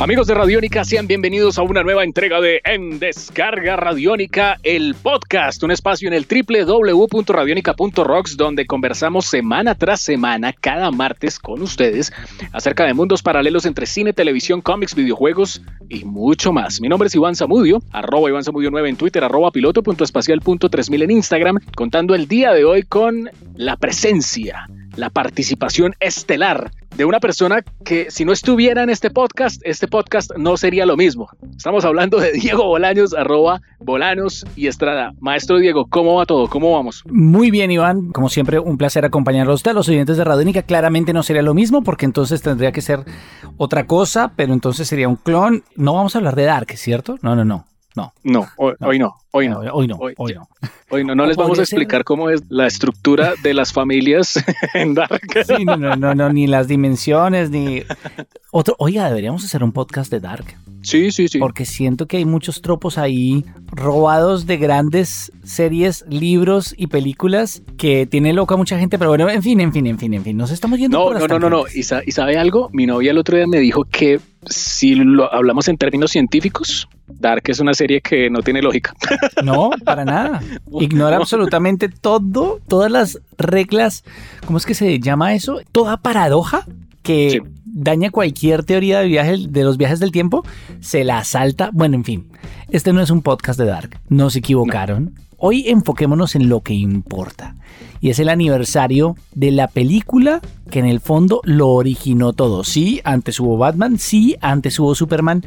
Amigos de Radiónica, sean bienvenidos a una nueva entrega de En Descarga Radiónica, el podcast, un espacio en el www.radionica.rocks donde conversamos semana tras semana, cada martes con ustedes, acerca de mundos paralelos entre cine, televisión, cómics, videojuegos y mucho más. Mi nombre es Iván Zamudio, arroba Iván Zamudio 9 en Twitter, arroba piloto.espacial.3000 en Instagram, contando el día de hoy con la presencia la participación estelar de una persona que si no estuviera en este podcast, este podcast no sería lo mismo. Estamos hablando de Diego Bolaños, arroba Bolanos y Estrada. Maestro Diego, ¿cómo va todo? ¿Cómo vamos? Muy bien, Iván. Como siempre, un placer acompañarlos. A los oyentes de Radónica claramente no sería lo mismo porque entonces tendría que ser otra cosa, pero entonces sería un clon. No vamos a hablar de Dark, ¿cierto? No, no, no. No. No, hoy, no. Hoy no. Hoy no. Hoy no. Hoy, no. Hoy no, no les vamos a explicar cómo es la estructura de las familias en Dark. Sí, no, no, no, no, ni las dimensiones, ni. Otro, oiga, deberíamos hacer un podcast de Dark. Sí, sí, sí. Porque siento que hay muchos tropos ahí robados de grandes series, libros y películas que tiene loca mucha gente, pero bueno, en fin, en fin, en fin, en fin, nos estamos yendo no, por No, no, no, no, ¿Y, ¿Y sabe algo? Mi novia el otro día me dijo que si lo hablamos en términos científicos, Dark es una serie que no tiene lógica. No, para nada. Ignora absolutamente todo, todas las reglas, ¿cómo es que se llama eso? Toda paradoja que daña cualquier teoría de, viaje, de los viajes del tiempo, se la salta. Bueno, en fin, este no es un podcast de Dark, no se equivocaron. Hoy enfoquémonos en lo que importa. Y es el aniversario de la película que en el fondo lo originó todo. Sí, antes hubo Batman, sí, antes hubo Superman.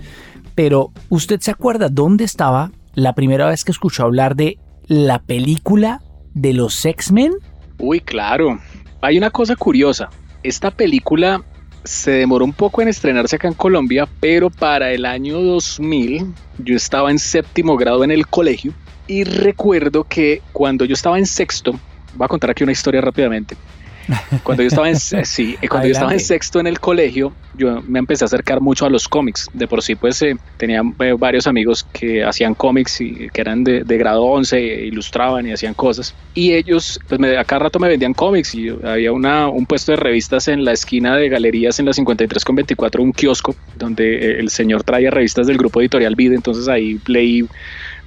Pero, ¿usted se acuerda dónde estaba la primera vez que escuchó hablar de la película de los X-Men? Uy, claro. Hay una cosa curiosa. Esta película se demoró un poco en estrenarse acá en Colombia, pero para el año 2000 yo estaba en séptimo grado en el colegio y recuerdo que cuando yo estaba en sexto, voy a contar aquí una historia rápidamente. Cuando yo estaba en, sí, cuando yo estaba en sexto en el colegio, yo me empecé a acercar mucho a los cómics. De por sí, pues eh, tenía eh, varios amigos que hacían cómics y que eran de, grado 11, ilustraban y hacían cosas. Y ellos, pues me, a cada rato me vendían cómics y había una, un puesto de revistas en la esquina de galerías en la 53 con 24, un kiosco donde eh, el señor traía revistas del grupo editorial Vida. Entonces ahí leí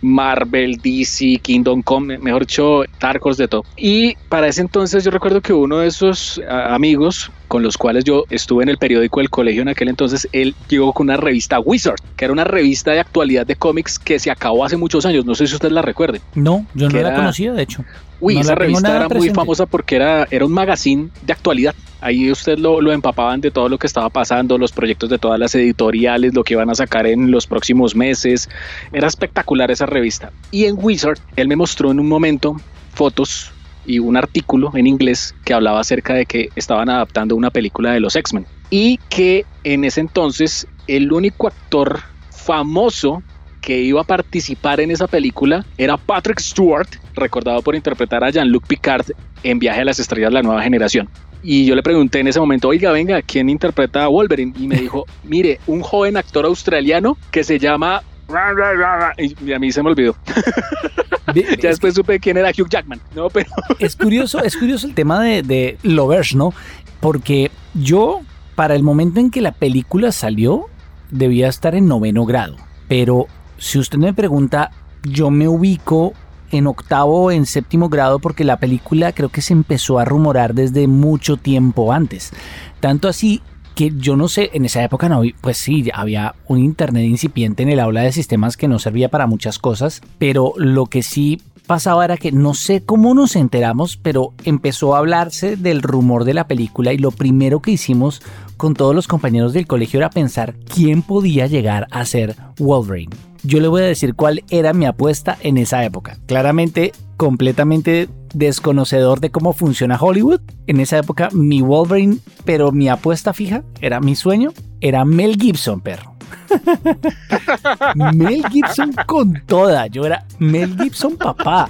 Marvel, DC, Kingdom Come, mejor dicho, Dark de todo. Y para ese entonces yo recuerdo que uno de esos amigos con los cuales yo estuve en el periódico del colegio en aquel entonces, él llegó con una revista Wizard, que era una revista de actualidad de cómics que se acabó hace muchos años. No sé si usted la recuerde. No, yo no la conocía, de hecho. Uy, esa revista era muy famosa porque era, era un magazine de actualidad. Ahí usted lo, lo, empapaban de todo lo que estaba pasando, los proyectos de todas las editoriales, lo que iban a sacar en los próximos meses. Era espectacular esa revista. Y en Wizard, él me mostró en un momento fotos y un artículo en inglés que hablaba acerca de que estaban adaptando una película de los X-Men. Y que en ese entonces el único actor famoso que iba a participar en esa película era Patrick Stewart, recordado por interpretar a Jean-Luc Picard en Viaje a las Estrellas de la Nueva Generación. Y yo le pregunté en ese momento, oiga, venga, ¿quién interpreta a Wolverine? Y me dijo, mire, un joven actor australiano que se llama... Y a mí se me olvidó. ya después supe quién era Hugh Jackman. No, pero... es curioso, es curioso el tema de, de Lovers, ¿no? Porque yo, para el momento en que la película salió, debía estar en noveno grado. Pero si usted me pregunta, yo me ubico en octavo o en séptimo grado porque la película creo que se empezó a rumorar desde mucho tiempo antes. Tanto así que yo no sé, en esa época no, pues sí, había un internet incipiente en el aula de sistemas que no servía para muchas cosas, pero lo que sí pasaba era que no sé cómo nos enteramos, pero empezó a hablarse del rumor de la película y lo primero que hicimos con todos los compañeros del colegio era pensar quién podía llegar a ser Wolverine. Yo le voy a decir cuál era mi apuesta en esa época. Claramente, completamente desconocedor de cómo funciona Hollywood. En esa época, mi Wolverine, pero mi apuesta fija, era mi sueño, era Mel Gibson, perro. Mel Gibson con toda. Yo era Mel Gibson papá.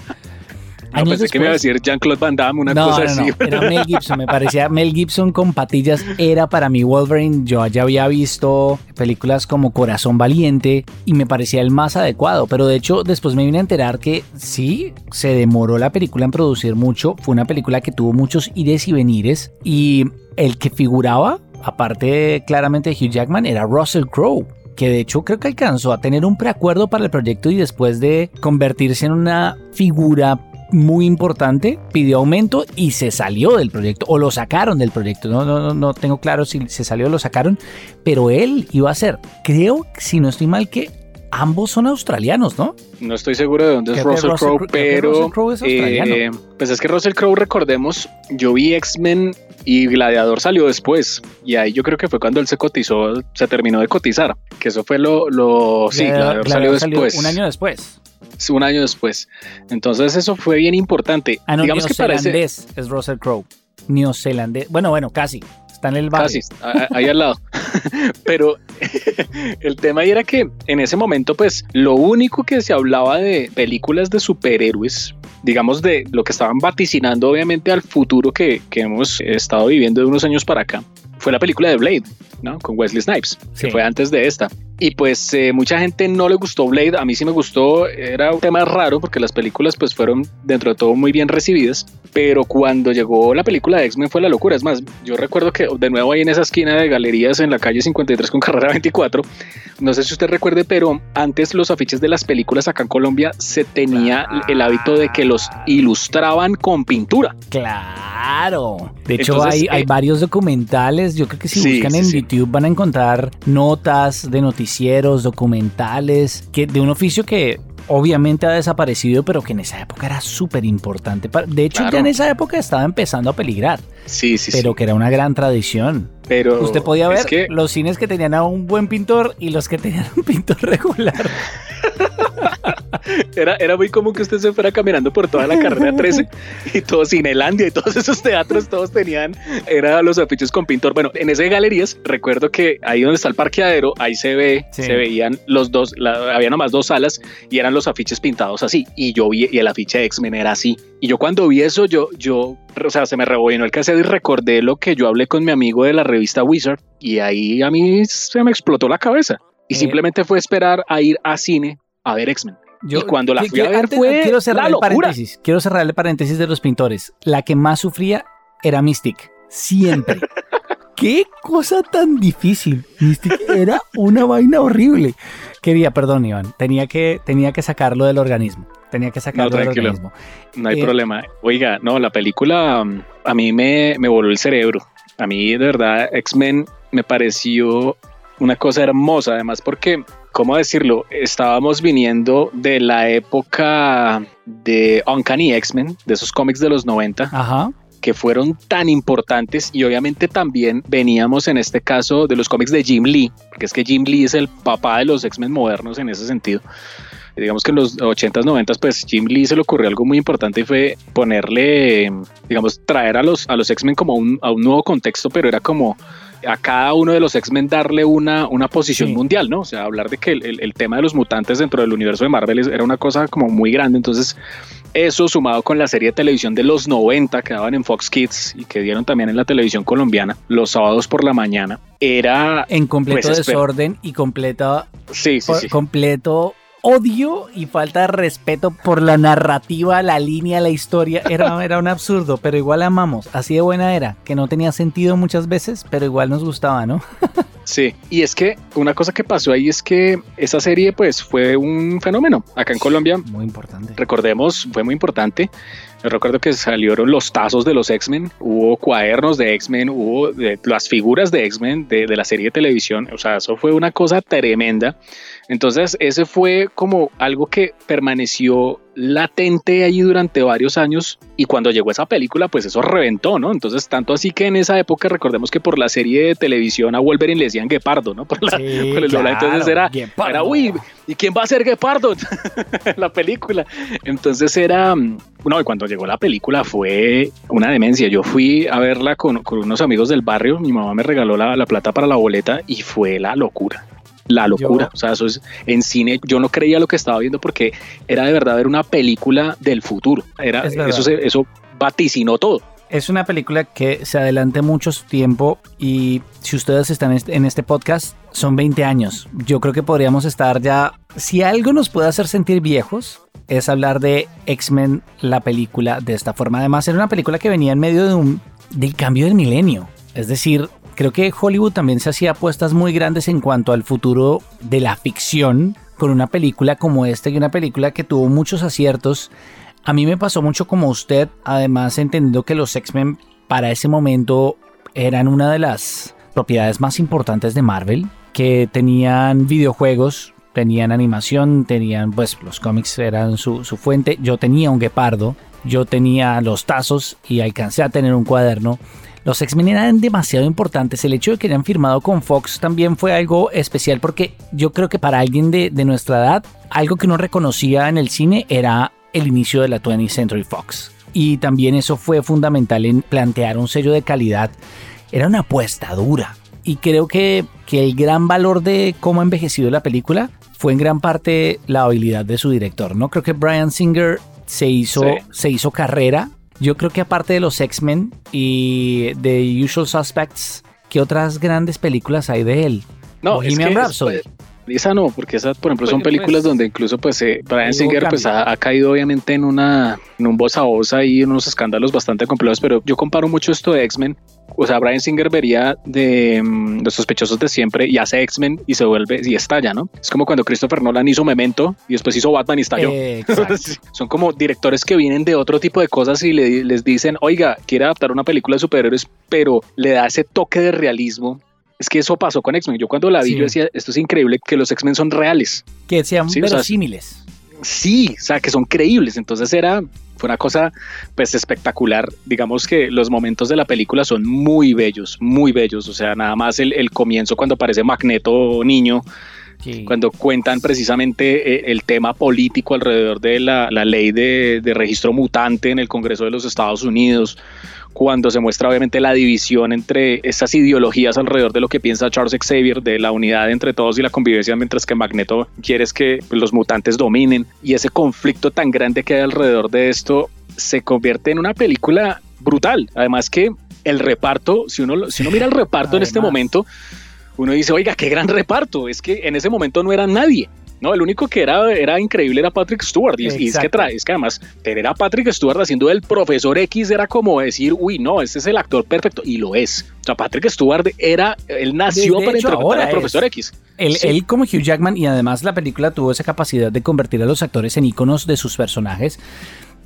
No, pensé que me iba a decir Jean-Claude Van Damme, una cosa así. No, era Mel Gibson, me parecía Mel Gibson con patillas, era para mí Wolverine. Yo ya había visto películas como Corazón Valiente y me parecía el más adecuado, pero de hecho después me vine a enterar que sí, se demoró la película en producir mucho, fue una película que tuvo muchos ires y venires y el que figuraba, aparte claramente de Hugh Jackman, era Russell Crowe que de hecho creo que alcanzó a tener un preacuerdo para el proyecto y después de convertirse en una figura muy importante, pidió aumento y se salió del proyecto o lo sacaron del proyecto. No, no, no tengo claro si se salió o lo sacaron, pero él iba a ser, creo, si no estoy mal, que ambos son australianos, ¿no? No estoy seguro de dónde es Russell, Crowe, pero eh, pues es que Russell Crowe, recordemos, yo vi X-Men y Gladiador salió después y ahí yo creo que fue cuando él se cotizó, se terminó de cotizar, que eso fue lo, lo sí, Gladiador, salió después. un año después un año después. Entonces eso fue bien importante. Ah, Digamos que parece es Russell Crowe. Neozelandés. Bueno, bueno, casi. Está en el barrio. Casi, ahí al lado. Pero el tema era que en ese momento, pues, lo único que se hablaba de películas de superhéroes, digamos, de lo que estaban vaticinando, obviamente, al futuro que, que hemos estado viviendo de unos años para acá, fue la película de Blade, ¿no? Con Wesley Snipes, que fue antes de esta. Y pues eh, mucha gente no le gustó Blade, a mí sí me gustó, era un tema raro porque las películas pues fueron dentro de todo muy bien recibidas, pero cuando llegó la película de X-Men fue la locura, es más, yo recuerdo que de nuevo ahí en esa esquina de galerías en la calle 53 con carrera 24, no sé si usted recuerde, pero antes los afiches de las películas acá en Colombia se tenía el hábito de que los ilustraban con pintura. Claro. De hecho hay, hay, eh, varios documentales, yo creo que si buscan en YouTube van a encontrar notas de noticias documentales, que, de un oficio que obviamente ha desaparecido, pero que en esa época era súper importante. De hecho, ya en esa época estaba empezando a peligrar. Sí, sí, Pero que era una gran tradición. Pero usted podía ver los cines que tenían a un buen pintor y los que tenían un pintor regular. Era, era muy común que usted se fuera caminando por toda la carrera 13 y todo Cinelandia y todos esos teatros, todos tenían, eran los afiches con pintor. Bueno, en esas galerías, recuerdo que ahí donde está el parqueadero, ahí se ve, se veían los dos, había nomás dos salas y eran los afiches pintados así. Y yo vi, y el afiche de X-Men era así. Y yo cuando vi eso, yo, yo, o sea, se me rebobinó el cassette y recordé lo que yo hablé con mi amigo de la revista Wizard y ahí a mí se me explotó la cabeza. Y eh. simplemente fue esperar a ir a cine a ver X-Men. Y cuando la fui a ver fue quiero cerrar el paréntesis. Quiero cerrar el paréntesis de los pintores. La que más sufría era Mystic. Siempre. Qué cosa tan difícil. Mystic era una vaina horrible. Quería, perdón, Iván. Tenía que, tenía que sacarlo del organismo. Tenía que sacarlo del organismo. No hay eh, problema. Oiga, no, la película um, a mí me, me voló el cerebro. A mí, de verdad, X-Men me pareció una cosa hermosa, además porque ¿cómo decirlo? Estábamos viniendo de la época de Uncanny X-Men, de esos cómics de los 90. que fueron tan importantes y obviamente también veníamos en este caso de los cómics de Jim Lee, porque es que Jim Lee es el papá de los X-Men modernos en ese sentido. Digamos que en los 80s, 90s, pues Jim Lee se le ocurrió algo muy importante y fue ponerle, digamos, traer a los, a los X-Men como a un nuevo contexto, pero era como a cada uno de los X-Men darle una, una posición mundial, ¿no? O sea, hablar de que el, tema de los mutantes dentro del universo de Marvel era una cosa como muy grande. Entonces, eso sumado con la serie de televisión de los 90 que daban en Fox Kids y que dieron también en la televisión colombiana los sábados por la mañana, era... En completo pues, desorden y completa... Sí, sí, sí. Completo odio y falta de respeto por la narrativa, la línea, la historia. Era, era un absurdo, pero igual amamos. Así de buena era, que no tenía sentido muchas veces, pero igual nos gustaba, ¿no? Sí, y es que una cosa que pasó ahí es que esa serie pues fue un fenómeno acá en Colombia. Muy importante. Recordemos, fue muy importante. Yo recuerdo que salieron los tazos de los X-Men, hubo cuadernos de X-Men, hubo las figuras de X-Men de, de la serie de televisión. O sea, eso fue una cosa tremenda. Entonces, ese fue como algo que permaneció latente ahí durante varios años y cuando llegó esa película pues eso reventó, ¿no? Entonces tanto así que en esa época recordemos que por la serie de televisión a Wolverine le decían Guepardo, ¿no? Por, la, el entonces era, era, uy, ¿y quién va a ser Guepardo? la película. Entonces era, no, y cuando llegó la película fue una demencia. Yo fui a verla con, con unos amigos del barrio, mi mamá me regaló la, la plata para la boleta y fue la locura la locura. O sea, eso es en cine. Yo no creía lo que estaba viendo porque era de verdad ver una película del futuro. Era eso, se, eso vaticinó todo. Es una película que se adelante mucho su tiempo y si ustedes están en este podcast, son 20 años. Yo creo que podríamos estar ya... Si algo nos puede hacer sentir viejos, es hablar de X-Men, la película, de esta forma. Además, era una película que venía en medio de un, del cambio del milenio. Es decir, creo que Hollywood también se hacía apuestas muy grandes en cuanto al futuro de la ficción con una película como esta y una película que tuvo muchos aciertos a mí me pasó mucho como usted, además entendiendo que los X-Men para ese momento eran una de las propiedades más importantes de Marvel, que tenían videojuegos, tenían animación, tenían, pues los cómics eran su, fuente. Yo tenía un guepardo, yo tenía los tazos y alcancé a tener un cuaderno. Los X-Men eran demasiado importantes. El hecho de que hayan firmado con Fox también fue algo especial porque yo creo que para alguien de, de nuestra edad, algo que uno reconocía en el cine era el inicio de la 20th Century Fox. Y también eso fue fundamental en plantear un sello de calidad. Era una apuesta dura. Y creo que, que el gran valor de cómo ha envejecido la película fue en gran parte la habilidad de su director. ¿no? Creo que Brian Singer se hizo, se hizo carrera. Yo creo que aparte de los X-Men y de Usual Suspects, ¿qué otras grandes películas hay de él? No, Bohemian Rhapsody. Esa no, porque esas, por ejemplo, son películas donde incluso pues eh, Brian Singer pues ha, caído obviamente en una en un voz a voz y unos escándalos bastante complejos, pero yo comparo mucho esto de X-Men. O sea, Brian Singer vería de mm, los sospechosos de siempre y hace X-Men y se vuelve y estalla, ¿no? Es como cuando Christopher Nolan hizo Memento y después hizo Batman y estalló. son como directores que vienen de otro tipo de cosas y les dicen, oiga, quiere adaptar una película de superhéroes, pero le da ese toque de realismo es que eso pasó con X-Men. Yo cuando la vi, yo decía, esto es increíble, que los X-Men son reales. Que sean ¿sí? verosímiles. sí, o sea, que son creíbles. Entonces era, fue una cosa pues espectacular. Digamos que los momentos de la película son muy bellos, muy bellos. O sea, nada más el, comienzo cuando aparece Magneto niño. Cuando cuentan precisamente eh, el tema político alrededor de la, ley de, de registro mutante en el Congreso de los Estados Unidos, cuando se muestra obviamente la división entre estas ideologías alrededor de lo que piensa Charles Xavier, de la unidad entre todos y la convivencia, mientras que Magneto quiere que los mutantes dominen. Y ese conflicto tan grande que hay alrededor de esto se convierte en una película brutal. Además que el reparto, si uno, si uno mira el reparto en este momento, uno dice, oiga, qué gran reparto. Es que en ese momento no era nadie. No, el único que era, era increíble era Patrick Stewart. Y, es que trae, es que además tener a Patrick Stewart haciendo el profesor X era como decir, uy, no, este es el actor perfecto. Y lo es. O sea, Patrick Stewart era, él nació para interpretar al profesor X. Él, como Hugh Jackman, y además la película tuvo esa capacidad de convertir a los actores en íconos de sus personajes.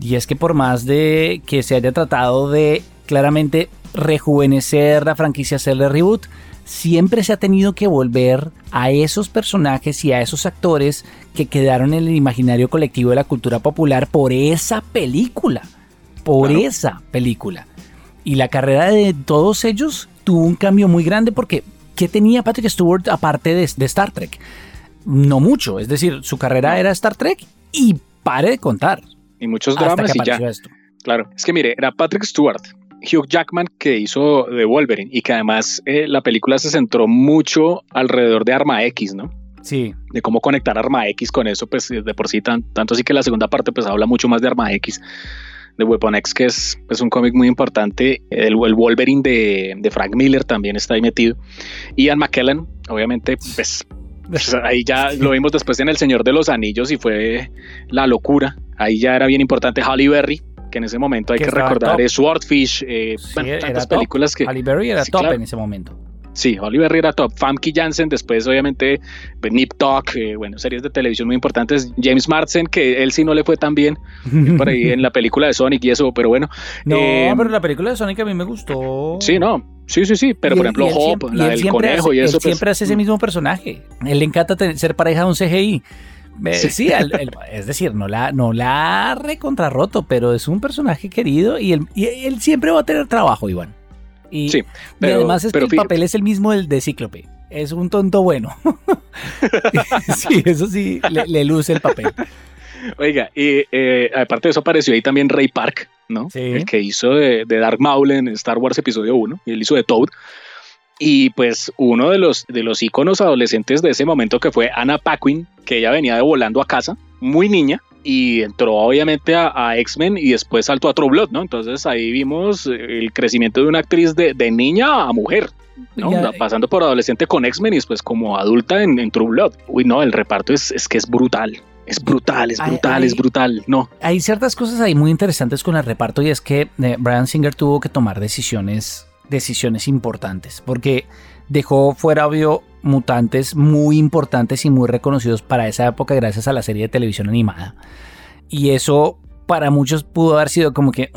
Y es que por más de que se haya tratado de claramente rejuvenecer la franquicia, hacerle reboot, siempre se ha tenido que volver a esos personajes y a esos actores que quedaron en el imaginario colectivo de la cultura popular por esa película. Por esa película. Y la carrera de todos ellos tuvo un cambio muy grande porque ¿qué tenía Patrick Stewart aparte de, Star Trek? No mucho, es decir, su carrera era Star Trek y pare de contar. Y muchos dramas y ya. Esto. Claro, es que mire, era Patrick Stewart, Hugh Jackman que hizo de Wolverine y que además eh, la película se centró mucho alrededor de Arma X, ¿no? Sí. De cómo conectar Arma X con eso, pues de por sí, tanto así que la segunda parte pues habla mucho más de Arma X, de Weapon X, que es pues, un cómic muy importante. El, Wolverine de, de, Frank Miller también está ahí metido. Ian McKellen, obviamente, pues, pues ahí ya lo vimos después en El Señor de los Anillos y fue la locura. Ahí ya era bien importante Halle Berry, que en ese momento hay que, recordar es Swordfish, eh, tantas películas que... Berry era top en ese momento. Sí, Oliver era top. Famke Janssen, después obviamente pues, Nip Talk, eh, bueno, series de televisión muy importantes. James Marsden, que él sí no le fue tan bien por ahí en la película de Sonic y eso, pero bueno. No, eh, pero la película de Sonic a mí me gustó. Sí, no, sí, sí, sí, pero por ejemplo Hop, la del conejo y eso. Él pues, siempre hace ese mm. mismo personaje. Él le encanta ser pareja de un CGI. Sí, es decir, no la, no la ha recontrarroto, pero es un personaje querido y él, y él siempre va a tener trabajo, Iván. Y, sí, además es que el papel es el mismo del de Cíclope. Es un tonto bueno. sí, eso sí, le, luce el papel. Oiga, y eh, aparte de eso apareció ahí también Ray Park, ¿no? El que hizo de, Dark Maul en Star Wars Episodio 1, y él hizo de Toad. Y pues uno de los, de los íconos adolescentes de ese momento que fue Anna Paquin, que ella venía de volando a casa, muy niña, y entró obviamente a, X-Men y después saltó a True Blood, ¿no? Entonces ahí vimos el crecimiento de una actriz de, de niña a mujer. ¿no? Pasando por adolescente con X-Men y después como adulta en, True Blood. Uy, no, el reparto es, es que es brutal. Es brutal, es brutal, es brutal. No. Hay ciertas cosas ahí muy interesantes con el reparto y es que eh, Brian Singer tuvo que tomar decisiones, decisiones importantes porque dejó fuera obvio mutantes muy importantes y muy reconocidos para esa época gracias a la serie de televisión animada. Y eso para muchos pudo haber sido como que,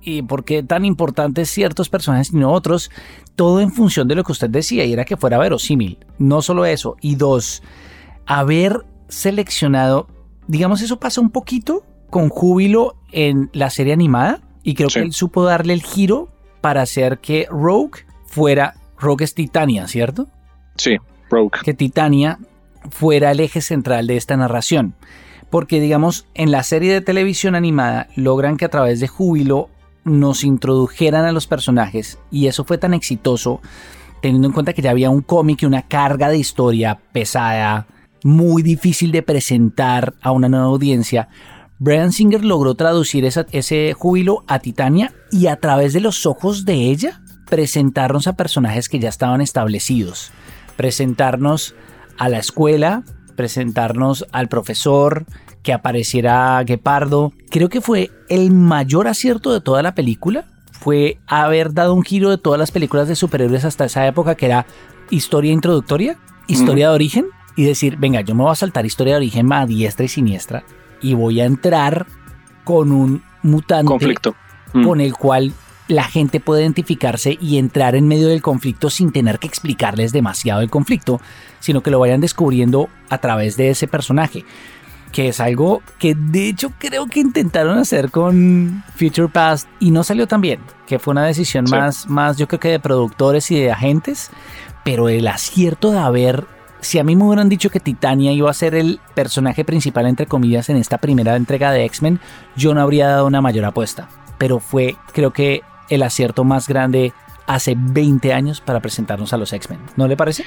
¿y por qué tan importantes ciertos personajes y no otros? Todo en función de lo que usted decía y era que fuera verosímil. No solo eso. Y dos, haber seleccionado, digamos, eso pasa un poquito con júbilo en la serie animada y creo que él supo darle el giro para hacer que Rogue fuera, Rogue es Titania, ¿cierto? Sí, Rogue. Que Titania fuera el eje central de esta narración. Porque digamos, en la serie de televisión animada logran que a través de júbilo nos introdujeran a los personajes y eso fue tan exitoso teniendo en cuenta que ya había un cómic y una carga de historia pesada, muy difícil de presentar a una nueva audiencia. Brian Singer logró traducir ese júbilo a Titania y a través de los ojos de ella presentarnos a personajes que ya estaban establecidos, presentarnos a la escuela, presentarnos al profesor, que apareciera Guepardo. Creo que fue el mayor acierto de toda la película. Fue haber dado un giro de todas las películas de superhéroes hasta esa época, que era historia introductoria, historia de origen, y decir, venga, yo me voy a saltar historia de origen a diestra y siniestra, y voy a entrar con un mutante conflicto. con el cual la gente puede identificarse y entrar en medio del conflicto sin tener que explicarles demasiado el conflicto, sino que lo vayan descubriendo a través de ese personaje que es algo que de hecho creo que intentaron hacer con Future Past y no salió tan bien, que fue una decisión más, más yo creo que de productores y de agentes, pero el acierto de haber, si a mí me hubieran dicho que Titania iba a ser el personaje principal entre comillas en esta primera entrega de X-Men, yo no habría dado una mayor apuesta, pero fue creo que el acierto más grande hace 20 años para presentarnos a los X-Men, ¿no le parece?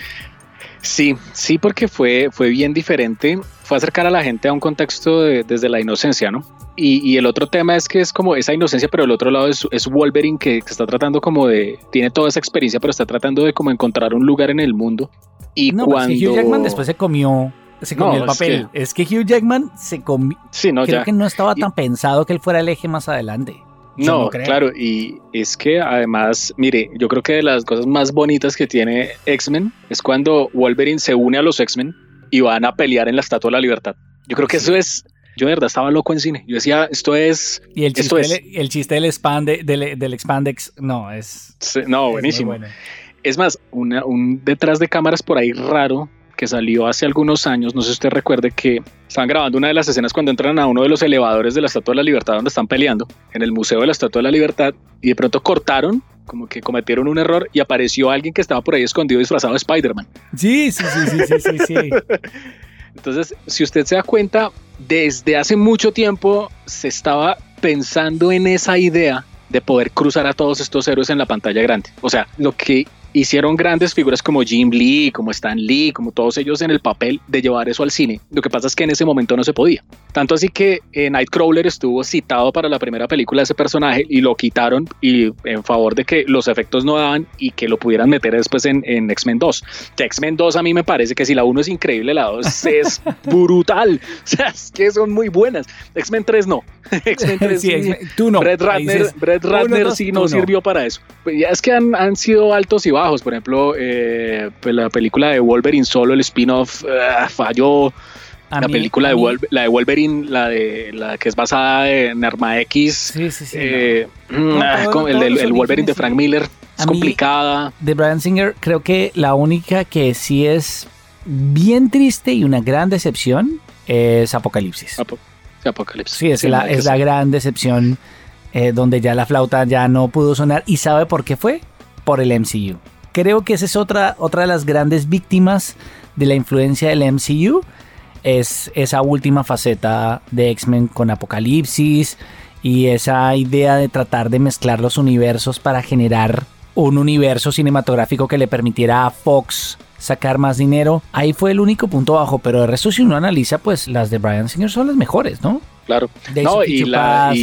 Sí, sí, porque fue, fue bien diferente. Fue acercar a la gente a un contexto desde la inocencia, ¿no? Y, el otro tema es que es como esa inocencia, pero el otro lado es, Wolverine que, está tratando como de, tiene toda esa experiencia, pero está tratando de como encontrar un lugar en el mundo. Y no, cuando... Es que Hugh Jackman después se comió, se comió el papel. Es que, Hugh Jackman se comió... Sí, no, creo que no estaba tan pensado que él fuera el eje más adelante. No, claro, y es que además, mire, yo creo que de las cosas más bonitas que tiene X-Men es cuando Wolverine se une a los X-Men y van a pelear en la Estatua de la Libertad. Yo creo que eso es, yo de verdad estaba loco en cine. Yo decía, esto es... Y el chiste, es, el chiste del, expande, del, del Expandex, no, es... no, buenísimo. Es, más, un detrás de cámaras por ahí raro que salió hace algunos años, no sé si usted recuerde que estaban grabando una de las escenas cuando entran a uno de los elevadores de la Estatua de la Libertad donde están peleando, en el Museo de la Estatua de la Libertad, y de pronto cortaron, como que cometieron un error y apareció alguien que estaba por ahí escondido disfrazado de Spider-Man. Sí, sí, sí, sí, sí, sí. Entonces, si usted se da cuenta, desde hace mucho tiempo se estaba pensando en esa idea de poder cruzar a todos estos héroes en la pantalla grande. O sea, lo que hicieron grandes figuras como Jim Lee, como Stan Lee, como todos ellos en el papel de llevar eso al cine. Lo que pasa es que en ese momento no se podía. Tanto así que eh, Nightcrawler estuvo citado para la primera película de ese personaje y lo quitaron y en favor de que los efectos no daban y que lo pudieran meter después en, X-Men 2. X-Men 2 a mí me parece que si la 1 es increíble, la 2 es brutal. O sea, es que son muy buenas. X-Men 3 no. X-Men 3 sí, tú no. Brett Ratner, sí no, sirvió para eso. Pues ya es que han, han sido altos y bajos por ejemplo, eh, pues la película de Wolverine solo, el spin-off eh, falló. la película de, la de Wolverine, la de la que es basada en Arma X, eh, mm, ah, el, Wolverine de Frank Miller, es complicada. De Brian Singer, creo que la única que sí es bien triste y una gran decepción es Apocalipsis. Apocalipsis. Sí, es, la, es la gran decepción donde ya la flauta ya no pudo sonar. ¿Y sabe por qué fue? Por el MCU creo que esa es otra, otra de las grandes víctimas de la influencia del MCU. Es esa última faceta de X-Men con Apocalipsis y esa idea de tratar de mezclar los universos para generar un universo cinematográfico que le permitiera a Fox sacar más dinero. Ahí fue el único punto bajo, pero de resto si uno analiza, pues las de Brian Singer son las mejores, ¿no? Claro. no, y, la,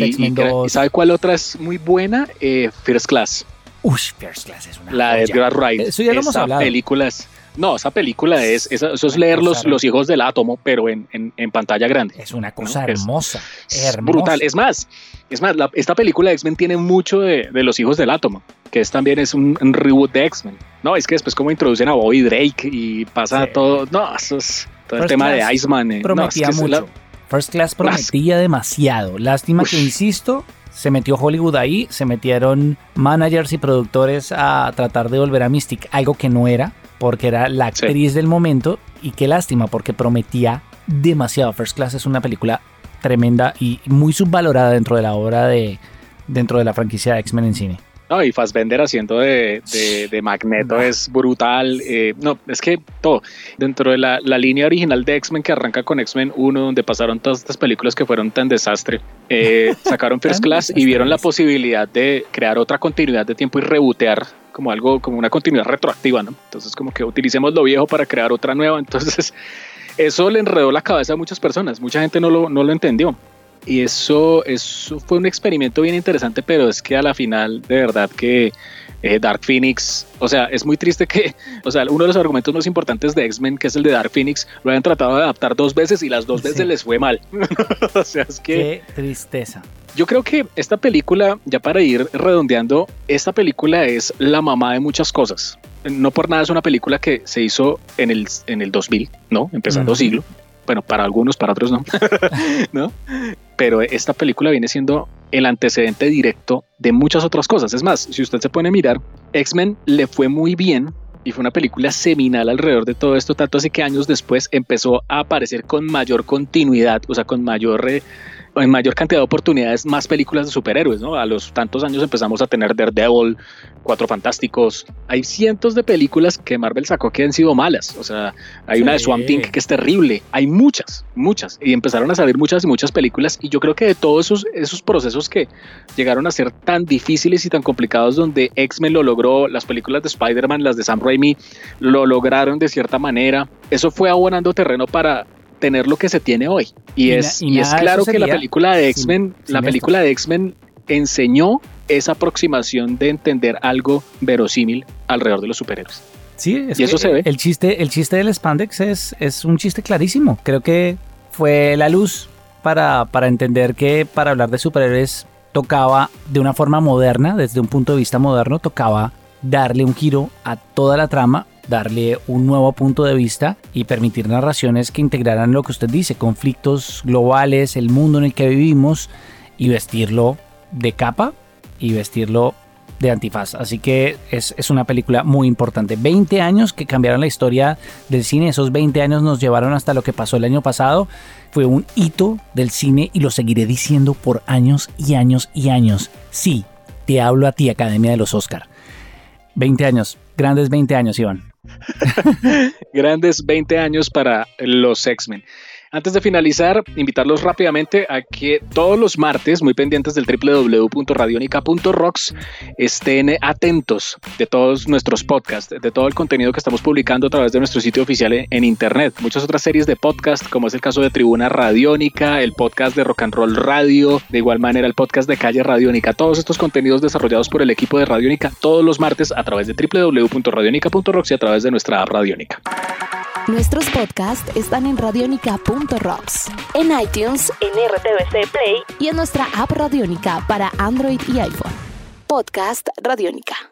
¿sabe cuál otra es muy buena? Eh, First Class. Uy, First Class es una La de Edgar Wright. Eso ya lo hemos hablado. películas no, esa película es, eso es leer los, los hijos del átomo, pero en, en, pantalla grande. Es una cosa hermosa, es, brutal. Es más, es más, esta película de X-Men tiene mucho de, de, los hijos del átomo, que es también es un, reboot de X-Men. No, es que después como introducen a Bobby Drake y pasa todo, no, eso es todo el tema de Iceman. Eh, prometía mucho. First Class prometía demasiado. Lástima que, insisto, se metió Hollywood ahí, se metieron managers y productores a tratar de volver a Mystic, algo que no era porque era la actriz del momento y qué lástima porque prometía demasiado. First Class es una película tremenda y muy subvalorada dentro de la obra de dentro de la franquicia de X-Men en cine. No, y Fassbender haciendo de, de, Magneto es brutal. Eh, no, es que todo. Dentro de la, la línea original de X-Men que arranca con X-Men 1, donde pasaron todas estas películas que fueron tan desastre, eh, sacaron First Class y vieron la posibilidad de crear otra continuidad de tiempo y rebotear como algo, como una continuidad retroactiva, ¿no? Entonces como que utilicemos lo viejo para crear otra nueva, entonces eso le enredó la cabeza a muchas personas, mucha gente no lo, no lo entendió. Y eso, eso fue un experimento bien interesante, pero es que a la final, de verdad que eh, Dark Phoenix, o sea, es muy triste que, o sea, uno de los argumentos más importantes de X-Men, que es el de Dark Phoenix, lo hayan tratado de adaptar dos veces y las dos veces les fue mal. o sea, es que... Qué tristeza. Yo creo que esta película, ya para ir redondeando, esta película es la mamá de muchas cosas. No por nada es una película que se hizo en el, en el 2000, ¿no? Empezando siglo. Bueno, para algunos, para otros no. ¿no? Pero esta película viene siendo el antecedente directo de muchas otras cosas. Es más, si usted se pone a mirar, X-Men le fue muy bien y fue una película seminal alrededor de todo esto, tanto así que años después empezó a aparecer con mayor continuidad, o sea, con mayor en mayor cantidad de oportunidades más películas de superhéroes, ¿no? A los tantos años empezamos a tener Daredevil, Cuatro Fantásticos. Hay cientos de películas que Marvel sacó que han sido malas. O sea, hay una de Swamp Thing que es terrible. Hay muchas, muchas. Y empezaron a salir muchas y muchas películas. Y yo creo que de todos esos, esos procesos que llegaron a ser tan difíciles y tan complicados, donde X-Men lo logró, las películas de Spider-Man, las de Sam Raimi, lo lograron de cierta manera. Eso fue abonando terreno para tener lo que se tiene hoy. Y, es, y, es claro que la película de X-Men, la película de X-Men enseñó esa aproximación de entender algo verosímil alrededor de los superhéroes. Sí, y eso se ve. El chiste, el chiste del spandex es, es un chiste clarísimo. Creo que fue la luz para, para entender que para hablar de superhéroes tocaba de una forma moderna, desde un punto de vista moderno, tocaba darle un giro a toda la trama darle un nuevo punto de vista y permitir narraciones que integraran lo que usted dice, conflictos globales, el mundo en el que vivimos y vestirlo de capa y vestirlo de antifaz. Así que es, una película muy importante. 20 años que cambiaron la historia del cine, esos 20 años nos llevaron hasta lo que pasó el año pasado. Fue un hito del cine y lo seguiré diciendo por años y años y años. Sí, te hablo a ti, Academia de los Oscar. 20 años, grandes 20 años, Iván. Grandes 20 años para los X-Men. Antes de finalizar, invitarlos rápidamente a que todos los martes, muy pendientes del www.radionica.rocks, estén atentos de todos nuestros podcasts, de todo el contenido que estamos publicando a través de nuestro sitio oficial en internet. Muchas otras series de podcast, como es el caso de Tribuna Radiónica, el podcast de Rock and Roll Radio, de igual manera el podcast de Calle Radiónica. Todos estos contenidos desarrollados por el equipo de Radiónica todos los martes a través de www.radionica.rocks y a través de nuestra app Radiónica. Nuestros podcasts están en en iTunes, en RTVC Play y en nuestra app Radionica para Android y iPhone. Podcast Radionica.